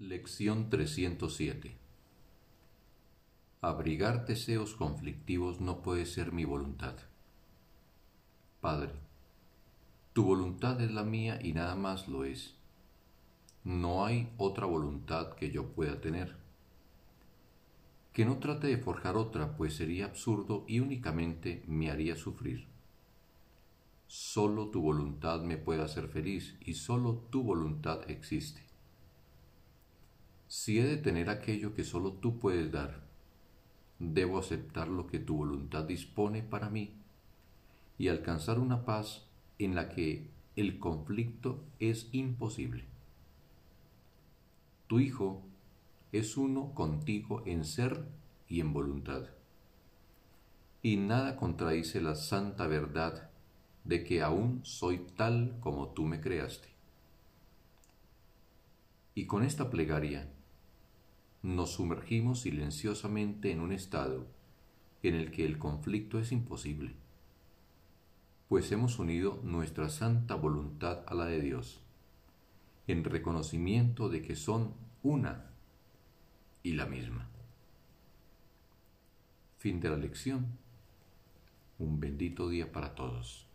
Lección 307 Abrigar deseos conflictivos no puede ser mi voluntad. Padre, tu voluntad es la mía y nada más lo es. No hay otra voluntad que yo pueda tener. Que no trate de forjar otra, pues sería absurdo y únicamente me haría sufrir. Solo tu voluntad me puede hacer feliz y solo tu voluntad existe. Si he de tener aquello que solo tú puedes dar, debo aceptar lo que tu voluntad dispone para mí y alcanzar una paz en la que el conflicto es imposible. Tu Hijo es uno contigo en ser y en voluntad. Y nada contradice la santa verdad de que aún soy tal como tú me creaste. Y con esta plegaria nos sumergimos silenciosamente en un estado en el que el conflicto es imposible, pues hemos unido nuestra santa voluntad a la de Dios, en reconocimiento de que son una y la misma. Fin de la lección. Un bendito día para todos.